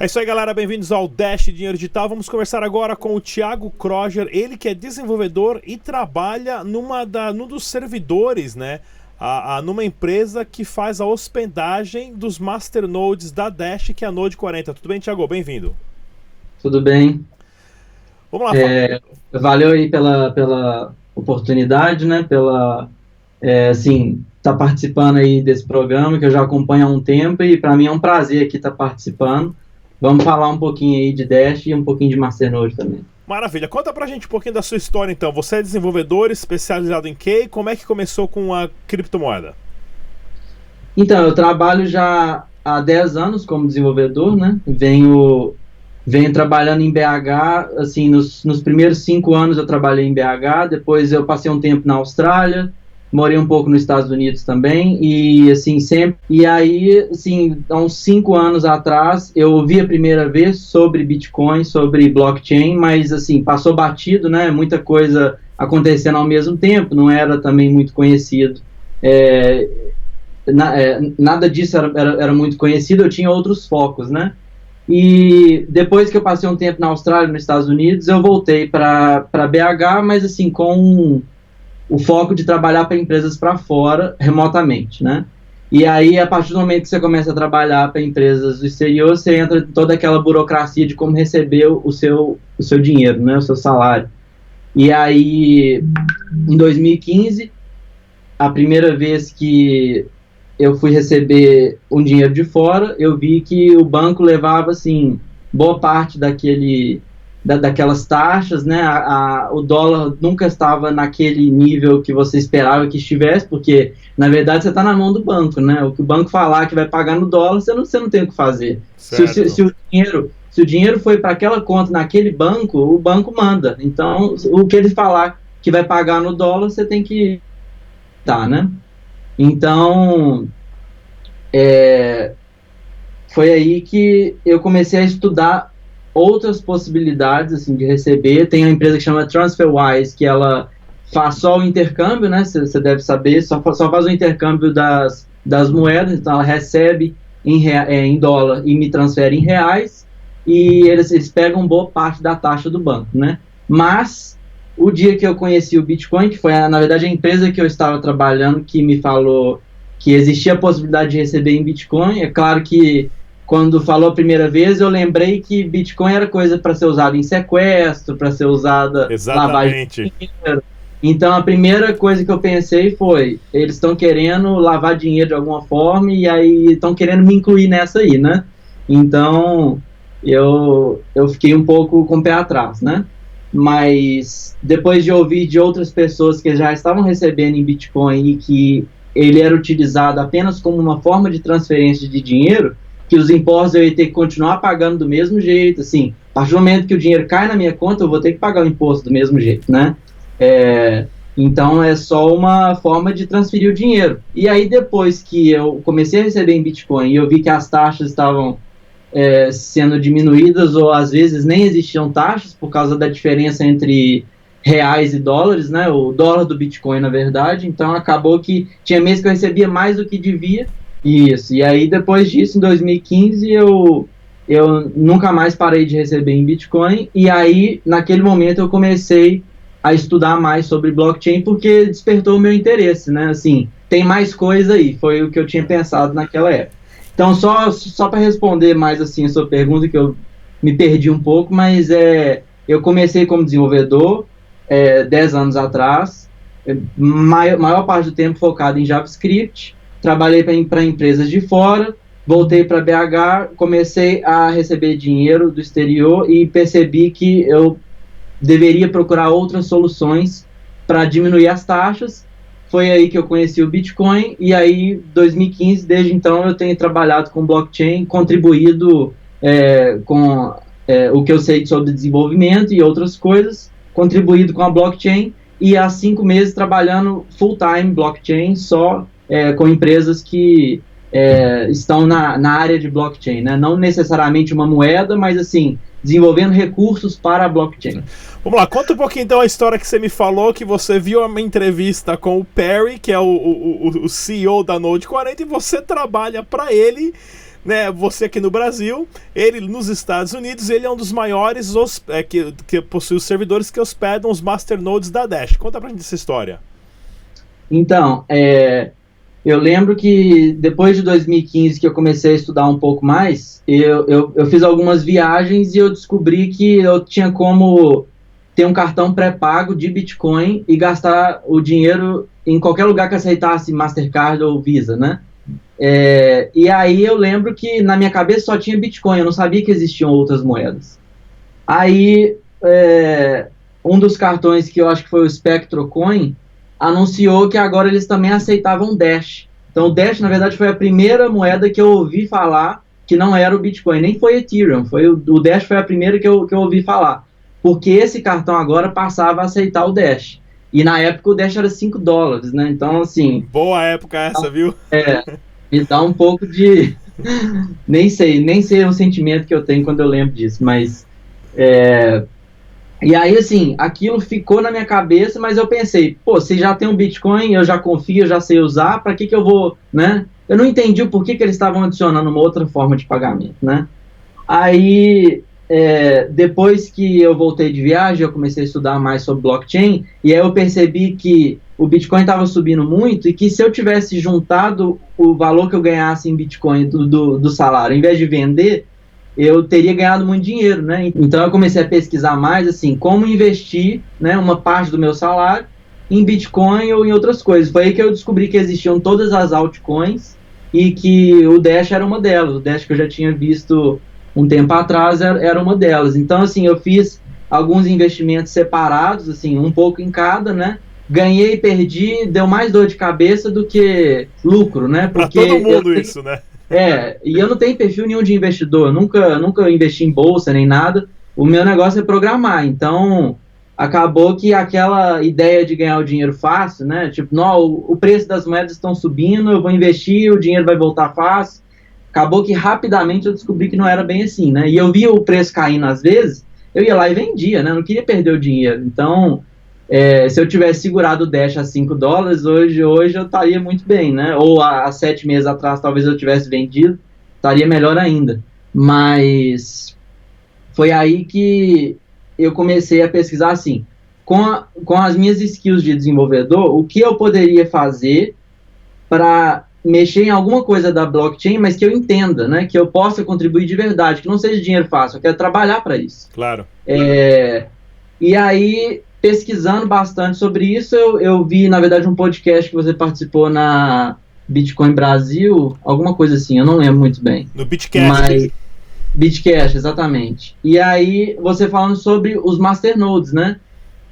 É isso aí, galera. Bem-vindos ao Dash Dinheiro Digital. Vamos conversar agora com o Thiago Kroger, ele que é desenvolvedor e trabalha numa da, num dos servidores, né? A, a, numa empresa que faz a hospedagem dos masternodes da Dash, que é a Node 40. Tudo bem, Thiago? Bem-vindo. Tudo bem. Vamos lá. É, valeu aí pela, pela oportunidade, né? Pela, é, assim, tá participando aí desse programa que eu já acompanho há um tempo e para mim é um prazer aqui estar tá participando. Vamos falar um pouquinho aí de Dash e um pouquinho de Masternode também. Maravilha. Conta pra gente um pouquinho da sua história então. Você é desenvolvedor especializado em quê? Como é que começou com a criptomoeda? Então, eu trabalho já há 10 anos como desenvolvedor, né? Venho, venho trabalhando em BH, assim, nos, nos primeiros 5 anos eu trabalhei em BH, depois eu passei um tempo na Austrália, morei um pouco nos Estados Unidos também e assim sempre e aí assim há uns cinco anos atrás eu ouvi a primeira vez sobre Bitcoin sobre blockchain mas assim passou batido né? Muita coisa acontecendo ao mesmo tempo não era também muito conhecido. É, na, é, nada disso era, era, era muito conhecido eu tinha outros focos né? E depois que eu passei um tempo na Austrália nos Estados Unidos eu voltei para BH mas assim com o foco de trabalhar para empresas para fora remotamente, né? E aí, a partir do momento que você começa a trabalhar para empresas do exterior, você entra em toda aquela burocracia de como receber o seu, o seu dinheiro, né, o seu salário. E aí, em 2015, a primeira vez que eu fui receber um dinheiro de fora, eu vi que o banco levava, assim, boa parte daquele da, daquelas taxas, né? A, a, o dólar nunca estava naquele nível que você esperava que estivesse, porque na verdade você está na mão do banco, né? O que o banco falar que vai pagar no dólar, você não, você não tem o que fazer. Se, se, se, o dinheiro se o dinheiro foi para aquela conta naquele banco, o banco manda. Então, o que ele falar que vai pagar no dólar, você tem que tá, né? Então, é, foi aí que eu comecei a estudar outras possibilidades assim de receber. Tem a empresa que chama TransferWise, que ela faz só o intercâmbio, né? Você deve saber, só, só faz o intercâmbio das, das moedas, então ela recebe em, é, em dólar e me transfere em reais, e eles, eles pegam boa parte da taxa do banco, né? Mas o dia que eu conheci o Bitcoin, que foi na verdade a empresa que eu estava trabalhando que me falou que existia a possibilidade de receber em Bitcoin, é claro que quando falou a primeira vez, eu lembrei que Bitcoin era coisa para ser usada em sequestro, para ser usada Exatamente. lavagem de dinheiro. Então a primeira coisa que eu pensei foi, eles estão querendo lavar dinheiro de alguma forma e aí estão querendo me incluir nessa aí, né? Então eu, eu fiquei um pouco com o pé atrás, né? Mas depois de ouvir de outras pessoas que já estavam recebendo em Bitcoin e que ele era utilizado apenas como uma forma de transferência de dinheiro, que os impostos eu ia ter que continuar pagando do mesmo jeito, assim, a partir do momento que o dinheiro cai na minha conta, eu vou ter que pagar o imposto do mesmo jeito, né? É, então é só uma forma de transferir o dinheiro. E aí depois que eu comecei a receber em Bitcoin e eu vi que as taxas estavam é, sendo diminuídas ou às vezes nem existiam taxas por causa da diferença entre reais e dólares, né? O dólar do Bitcoin, na verdade. Então acabou que tinha mês que eu recebia mais do que devia isso, e aí depois disso, em 2015, eu, eu nunca mais parei de receber em Bitcoin, e aí naquele momento eu comecei a estudar mais sobre blockchain porque despertou o meu interesse, né? Assim, tem mais coisa aí, foi o que eu tinha pensado naquela época. Então, só, só para responder mais assim a sua pergunta, que eu me perdi um pouco, mas é, eu comecei como desenvolvedor é, 10 anos atrás, maior, maior parte do tempo focado em JavaScript, trabalhei para empresas de fora, voltei para BH, comecei a receber dinheiro do exterior e percebi que eu deveria procurar outras soluções para diminuir as taxas. Foi aí que eu conheci o Bitcoin e aí 2015, desde então eu tenho trabalhado com blockchain, contribuído é, com é, o que eu sei sobre desenvolvimento e outras coisas, contribuído com a blockchain e há cinco meses trabalhando full time blockchain só é, com empresas que é, estão na, na área de blockchain, né? não necessariamente uma moeda, mas assim, desenvolvendo recursos para a blockchain. Vamos lá, conta um pouquinho então a história que você me falou, que você viu uma entrevista com o Perry, que é o, o, o CEO da Node 40, e você trabalha para ele né, você aqui no Brasil, ele nos Estados Unidos, ele é um dos maiores os, é, que, que possui os servidores que hospedam os masternodes da Dash. Conta pra gente essa história. Então, é, eu lembro que depois de 2015 que eu comecei a estudar um pouco mais, eu, eu, eu fiz algumas viagens e eu descobri que eu tinha como ter um cartão pré-pago de Bitcoin e gastar o dinheiro em qualquer lugar que aceitasse Mastercard ou Visa, né? É, e aí eu lembro que na minha cabeça só tinha Bitcoin, eu não sabia que existiam outras moedas. Aí é, um dos cartões que eu acho que foi o SpectroCoin anunciou que agora eles também aceitavam Dash. Então o Dash na verdade foi a primeira moeda que eu ouvi falar que não era o Bitcoin, nem foi Ethereum, foi o, o Dash foi a primeira que eu, que eu ouvi falar, porque esse cartão agora passava a aceitar o Dash. E na época o Dash era 5 dólares, né? Então, assim. Boa época essa, viu? É. Me dá um pouco de. nem sei, nem sei o sentimento que eu tenho quando eu lembro disso, mas. É... E aí, assim, aquilo ficou na minha cabeça, mas eu pensei, pô, se já tem um Bitcoin, eu já confio, eu já sei usar, para que que eu vou, né? Eu não entendi o porquê que eles estavam adicionando uma outra forma de pagamento, né? Aí é, depois que eu voltei de viagem, eu comecei a estudar mais sobre blockchain, e aí eu percebi que o Bitcoin estava subindo muito e que se eu tivesse juntado o valor que eu ganhasse em Bitcoin do, do, do, salário, em vez de vender, eu teria ganhado muito dinheiro, né? Então eu comecei a pesquisar mais, assim, como investir, né, uma parte do meu salário em Bitcoin ou em outras coisas. Foi aí que eu descobri que existiam todas as altcoins e que o Dash era uma delas. O Dash que eu já tinha visto um tempo atrás era uma delas. Então, assim, eu fiz alguns investimentos separados, assim, um pouco em cada, né? Ganhei e perdi, deu mais dor de cabeça do que lucro, né? Porque pra todo mundo tenho, isso, né? É, e eu não tenho perfil nenhum de investidor, nunca, nunca investi em bolsa nem nada. O meu negócio é programar, então acabou que aquela ideia de ganhar o dinheiro fácil, né? Tipo, não, o preço das moedas estão subindo, eu vou investir, o dinheiro vai voltar fácil acabou que rapidamente eu descobri que não era bem assim, né? E eu via o preço caindo às vezes, eu ia lá e vendia, né? Eu não queria perder o dinheiro. Então, é, se eu tivesse segurado o Dash a 5 dólares, hoje, hoje eu estaria muito bem, né? Ou há, há sete meses atrás, talvez eu tivesse vendido, estaria melhor ainda. Mas foi aí que eu comecei a pesquisar assim, com, a, com as minhas skills de desenvolvedor, o que eu poderia fazer para mexer em alguma coisa da blockchain, mas que eu entenda, né? Que eu possa contribuir de verdade, que não seja dinheiro fácil, eu quero trabalhar para isso. Claro. É, e aí, pesquisando bastante sobre isso, eu, eu vi, na verdade, um podcast que você participou na Bitcoin Brasil, alguma coisa assim, eu não lembro muito bem. No Bitcast. Mas, Bitcash, exatamente. E aí, você falando sobre os masternodes, né?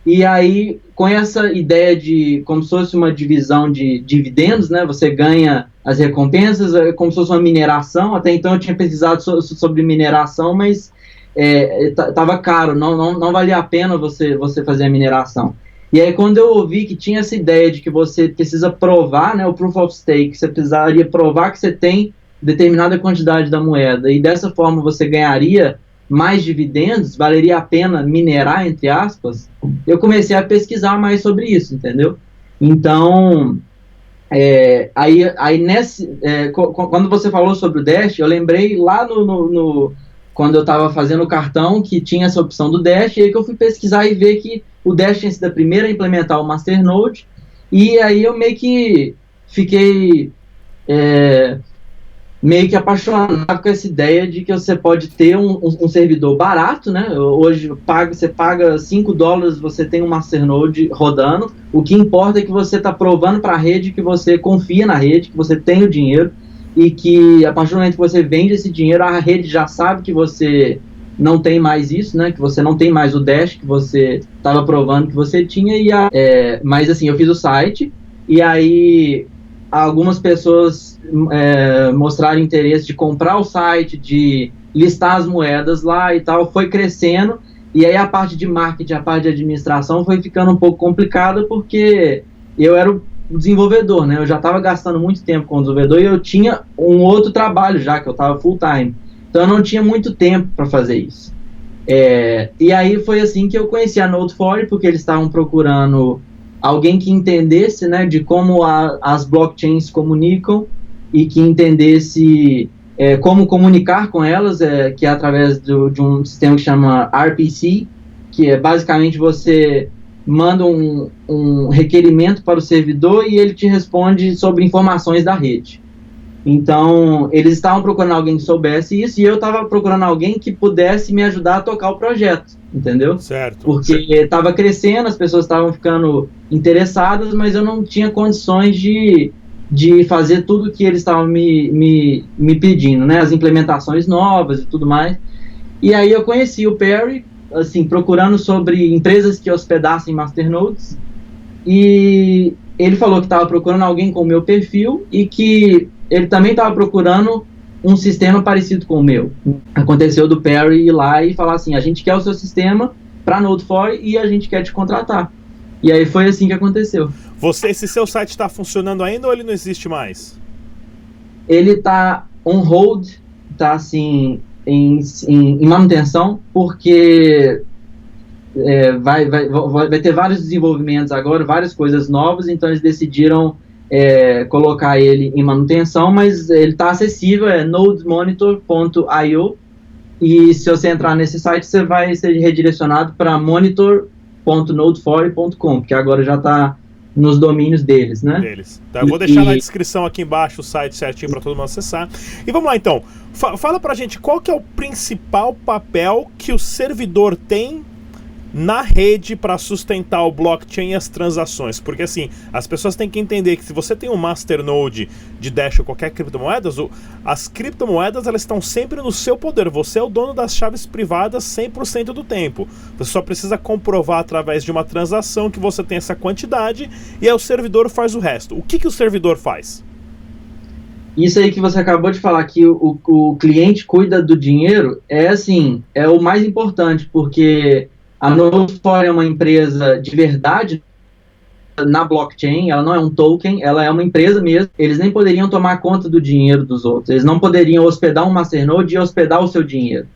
E aí, com essa ideia de como se fosse uma divisão de dividendos, né? Você ganha as recompensas, é como se fosse uma mineração. Até então eu tinha pesquisado so, sobre mineração, mas estava é, caro, não, não, não valia a pena você, você fazer a mineração. E aí, quando eu ouvi que tinha essa ideia de que você precisa provar, né, o proof of stake, você precisaria provar que você tem determinada quantidade da moeda, e dessa forma você ganharia mais dividendos, valeria a pena minerar, entre aspas, eu comecei a pesquisar mais sobre isso, entendeu? Então, é, aí, aí nesse, é, quando você falou sobre o Dash, eu lembrei lá no, no, no quando eu estava fazendo o cartão que tinha essa opção do Dash, e aí que eu fui pesquisar e ver que o Dash tinha sido a primeira a implementar o Masternode, e aí eu meio que fiquei é, meio que apaixonado com essa ideia de que você pode ter um, um, um servidor barato, né? Hoje paga, você paga 5 dólares, você tem um Masternode rodando. O que importa é que você está provando para a rede que você confia na rede, que você tem o dinheiro e que a partir do momento que você vende esse dinheiro, a rede já sabe que você não tem mais isso, né? Que você não tem mais o Dash que você estava provando que você tinha. E a, é, mas assim, eu fiz o site e aí algumas pessoas é, mostraram interesse de comprar o site, de listar as moedas lá e tal, foi crescendo. E aí a parte de marketing, a parte de administração foi ficando um pouco complicada porque eu era o desenvolvedor, né? Eu já estava gastando muito tempo com o desenvolvedor e eu tinha um outro trabalho já, que eu estava full time. Então eu não tinha muito tempo para fazer isso. É, e aí foi assim que eu conheci a Note4, porque eles estavam procurando alguém que entendesse né, de como a, as blockchains comunicam e que entendesse é, como comunicar com elas, é, que é através do, de um sistema que chama RPC, que é basicamente você manda um, um requerimento para o servidor e ele te responde sobre informações da rede. Então, eles estavam procurando alguém que soubesse isso e eu estava procurando alguém que pudesse me ajudar a tocar o projeto, entendeu? Certo. Porque estava crescendo, as pessoas estavam ficando interessadas, mas eu não tinha condições de, de fazer tudo que eles estavam me, me, me pedindo, né? As implementações novas e tudo mais. E aí eu conheci o Perry, assim, procurando sobre empresas que hospedassem masternodes e ele falou que estava procurando alguém com o meu perfil e que ele também estava procurando um sistema parecido com o meu. Aconteceu do Perry ir lá e falar assim: a gente quer o seu sistema para Node4 e a gente quer te contratar. E aí foi assim que aconteceu. Você, esse seu site está funcionando ainda ou ele não existe mais? Ele está on hold, está assim em, em, em, manutenção, porque é, vai, vai, vai ter vários desenvolvimentos agora, várias coisas novas, então eles decidiram é, colocar ele em manutenção, mas ele está acessível, é nodemonitor.io e se você entrar nesse site, você vai ser redirecionado para monitor.node4.com, porque agora já está nos domínios deles, né? Deles. Tá, eu vou deixar e... na descrição aqui embaixo o site certinho para todo mundo acessar. E vamos lá então. Fala pra gente qual que é o principal papel que o servidor tem na rede para sustentar o blockchain e as transações. Porque assim, as pessoas têm que entender que se você tem um masternode de Dash ou qualquer criptomoedas, as criptomoedas elas estão sempre no seu poder. Você é o dono das chaves privadas 100% do tempo. Você só precisa comprovar através de uma transação que você tem essa quantidade e aí o servidor faz o resto. O que, que o servidor faz? Isso aí que você acabou de falar, que o, o cliente cuida do dinheiro, é assim, é o mais importante, porque a Node4 é uma empresa de verdade na blockchain, ela não é um token, ela é uma empresa mesmo. Eles nem poderiam tomar conta do dinheiro dos outros, eles não poderiam hospedar um masternode e hospedar o seu dinheiro.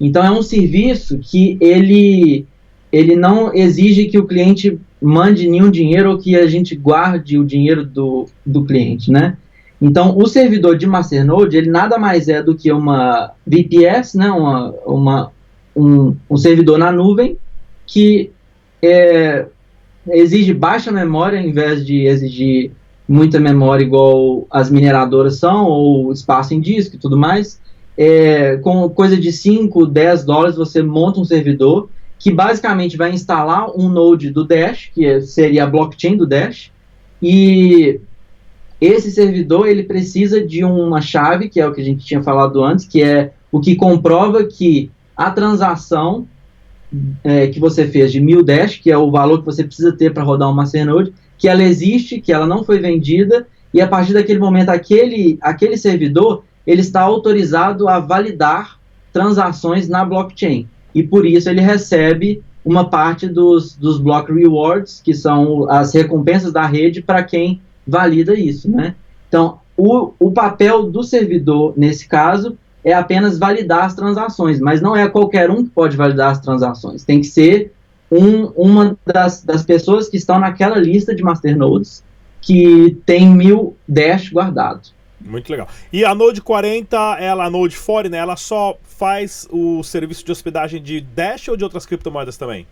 Então é um serviço que ele ele não exige que o cliente mande nenhum dinheiro ou que a gente guarde o dinheiro do, do cliente, né? Então, o servidor de Masternode, ele nada mais é do que uma VPS, né, uma, uma, um, um servidor na nuvem, que é, exige baixa memória em vez de exigir muita memória igual as mineradoras são, ou espaço em disco e tudo mais. É, com coisa de 5, 10 dólares você monta um servidor que basicamente vai instalar um node do Dash, que seria a blockchain do Dash, e esse servidor ele precisa de uma chave, que é o que a gente tinha falado antes, que é o que comprova que a transação é, que você fez de mil dash, que é o valor que você precisa ter para rodar uma Masternode, que ela existe, que ela não foi vendida, e a partir daquele momento, aquele, aquele servidor, ele está autorizado a validar transações na blockchain. E por isso ele recebe uma parte dos, dos block rewards, que são as recompensas da rede para quem valida isso, né? Então, o, o papel do servidor, nesse caso, é apenas validar as transações, mas não é qualquer um que pode validar as transações. Tem que ser um, uma das, das pessoas que estão naquela lista de masternodes que tem mil Dash guardados. Muito legal. E a Node 40, ela, a Node 40, né, ela só faz o serviço de hospedagem de Dash ou de outras criptomoedas também?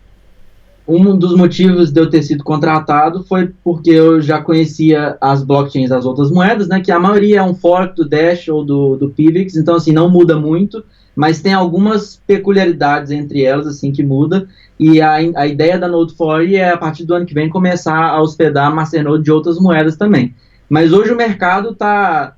Um dos motivos de eu ter sido contratado foi porque eu já conhecia as blockchains das outras moedas, né, que a maioria é um fork do Dash ou do, do Pivx, então assim, não muda muito, mas tem algumas peculiaridades entre elas, assim, que muda, e a, a ideia da Node4 é, a partir do ano que vem, começar a hospedar Masternode de outras moedas também. Mas hoje o mercado está...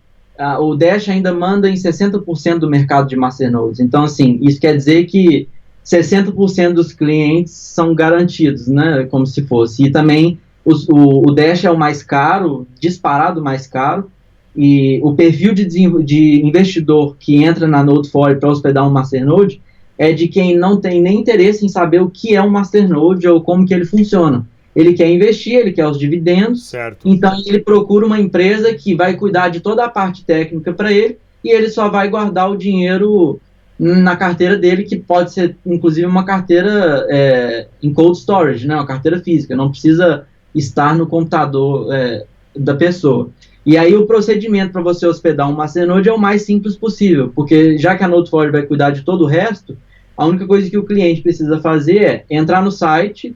o Dash ainda manda em 60% do mercado de Masternodes, então assim, isso quer dizer que 60% dos clientes são garantidos, né? Como se fosse. E também os, o, o Dash é o mais caro, disparado mais caro, e o perfil de, de investidor que entra na Node4 para hospedar um Masternode é de quem não tem nem interesse em saber o que é um Masternode ou como que ele funciona. Ele quer investir, ele quer os dividendos, certo. então ele procura uma empresa que vai cuidar de toda a parte técnica para ele e ele só vai guardar o dinheiro na carteira dele, que pode ser inclusive uma carteira é, em cold storage, né, uma carteira física, não precisa estar no computador é, da pessoa. E aí o procedimento para você hospedar um Masternode é o mais simples possível, porque já que a Node4j vai cuidar de todo o resto, a única coisa que o cliente precisa fazer é entrar no site,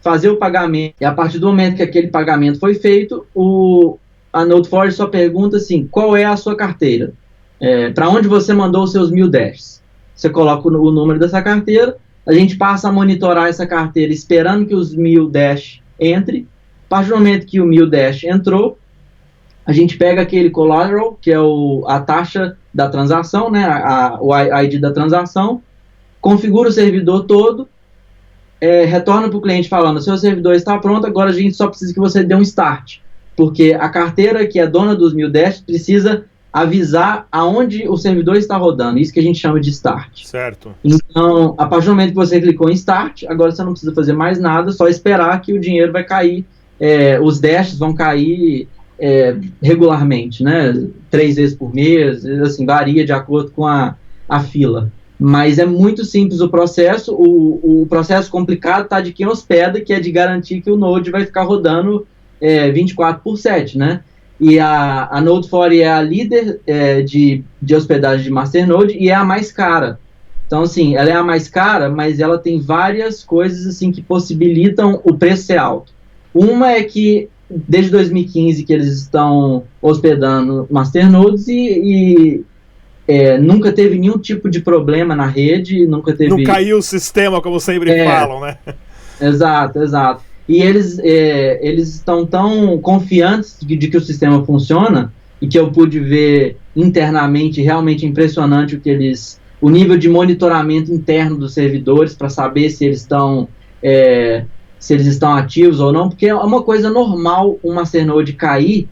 fazer o pagamento, e a partir do momento que aquele pagamento foi feito, o, a Node4j só pergunta assim, qual é a sua carteira? É, para onde você mandou os seus mil dashes? Você coloca o, o número dessa carteira, a gente passa a monitorar essa carteira esperando que os mil dash entre. A partir do momento que o mil dash entrou, a gente pega aquele collateral, que é o, a taxa da transação, né, a, o ID da transação, configura o servidor todo, é, retorna para o cliente falando, seu servidor está pronto, agora a gente só precisa que você dê um start, porque a carteira que é dona dos mil dash precisa avisar aonde o servidor está rodando, isso que a gente chama de start. Certo. Então, a partir do momento que você clicou em start, agora você não precisa fazer mais nada, só esperar que o dinheiro vai cair, é, os dashes vão cair é, regularmente, né? Três vezes por mês, assim, varia de acordo com a, a fila. Mas é muito simples o processo. O, o processo complicado está de quem hospeda, que é de garantir que o Node vai ficar rodando é, 24 por 7, né? E a, a Node4 é a líder é, de, de hospedagem de Masternode e é a mais cara. Então, assim, ela é a mais cara, mas ela tem várias coisas assim que possibilitam o preço ser alto. Uma é que desde 2015 que eles estão hospedando masternodes e, e é, nunca teve nenhum tipo de problema na rede, nunca teve. Não caiu o sistema, como sempre é, falam, né? Exato, exato e eles, é, eles estão tão confiantes de, de, que o sistema funciona e que eu pude ver internamente realmente impressionante o que eles o nível de monitoramento interno dos servidores para saber se eles estão é, se eles estão ativos ou não porque é uma coisa normal uma Masternode cair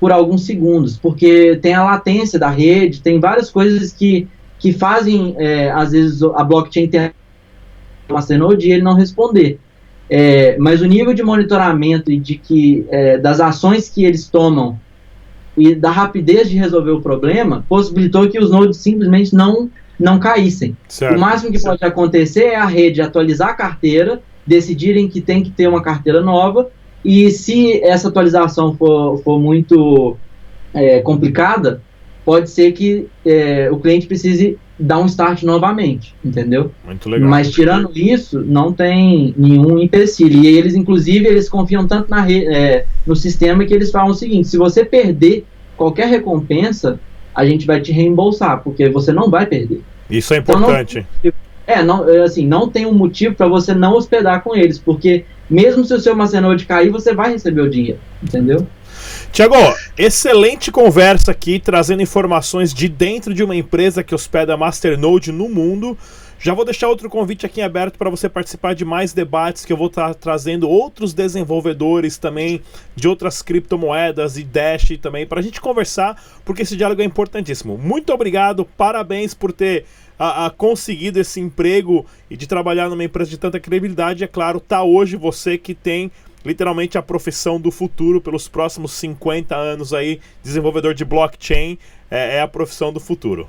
por alguns segundos porque tem a latência da rede tem várias coisas que que fazem é, às vezes a blockchain ter Masternode e ele não responder é, mas o nível de monitoramento e de que é, das ações que eles tomam e da rapidez de resolver o problema possibilitou que os nodes simplesmente não não caíssem. Certo, o máximo que certo. pode acontecer é a rede atualizar a carteira, decidirem que tem que ter uma carteira nova e se essa atualização for, for muito é, complicada, pode ser que é, o cliente precise dar um start novamente, entendeu? Muito legal. Mas tirando isso, não tem nenhum empecilho. E eles, inclusive, eles confiam tanto na é, no sistema que eles falam o seguinte: se você perder qualquer recompensa, a gente vai te reembolsar, porque você não vai perder. Isso é importante. Então, não, é, não, é, assim, não tem um motivo para você não hospedar com eles, porque mesmo se o seu Macenoide cair, você vai receber o dinheiro, entendeu? Tiago, excelente conversa aqui, trazendo informações de dentro de uma empresa que hospeda Masternode no mundo. Já vou deixar outro convite aqui aberto para você participar de mais debates que eu vou estar tá trazendo outros desenvolvedores também de outras criptomoedas e Dash também para a gente conversar, porque esse diálogo é importantíssimo. Muito obrigado, parabéns por ter a, a, conseguido esse emprego e de trabalhar numa empresa de tanta credibilidade. É claro, tá hoje você que tem literalmente a profissão do futuro pelos próximos 50 anos aí, desenvolvedor de blockchain é, é a profissão do futuro.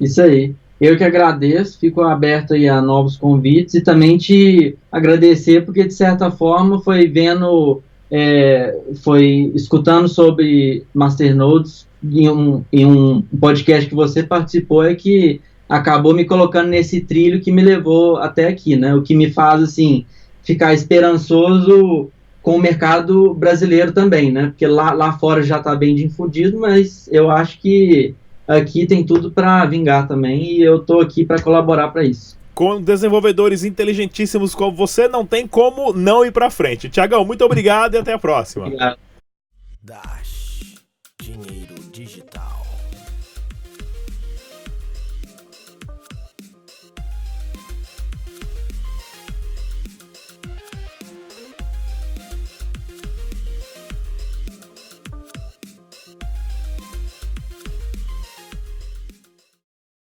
Isso aí. Eu que agradeço, fico aberto aí a novos convites e também te agradecer porque de certa forma foi vendo, é, foi escutando sobre masternodes em um, em um podcast que você participou é que acabou me colocando nesse trilho que me levou até aqui, né? O que me faz assim ficar esperançoso com o mercado brasileiro também, né? Porque lá, lá fora já está bem difundido, mas eu acho que aqui tem tudo para vingar também e eu estou aqui para colaborar para isso. Com desenvolvedores inteligentíssimos como você, não tem como não ir para frente. Tiagão, muito obrigado e até a próxima. Obrigado. Dash, dinheiro digital.